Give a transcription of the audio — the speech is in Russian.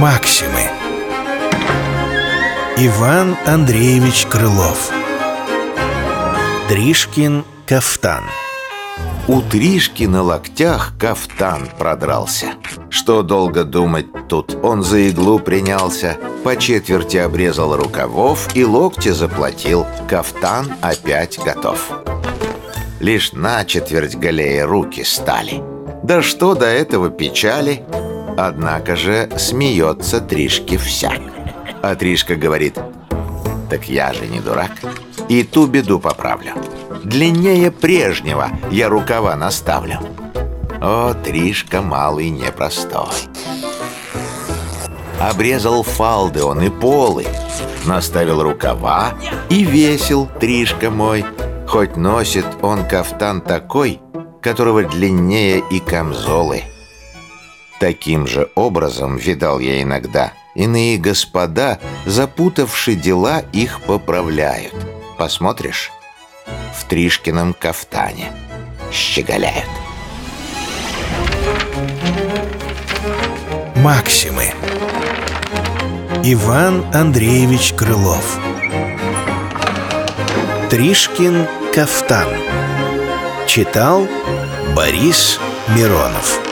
Максимы. Иван Андреевич Крылов. Тришкин кафтан. У Тришки на локтях кафтан продрался. Что долго думать тут? Он за иглу принялся По четверти обрезал рукавов И локти заплатил. Кафтан опять готов. Лишь на четверть галея руки стали. Да что до этого печали Однако же смеется Тришки вся А Тришка говорит Так я же не дурак И ту беду поправлю. Длиннее прежнего я рукава наставлю О, Тришка малый непростой. Обрезал фалды он и полы Наставил рукава и весел Тришка мой. Хоть носит он кафтан такой Которого длиннее и камзолы Таким же образом видал я иногда Иные господа, запутавши дела, их поправляют. Посмотришь? В Тришкином кафтане щеголяют. Максимы. Иван Андреевич Крылов. Тришкин кафтан. Читал Борис Миронов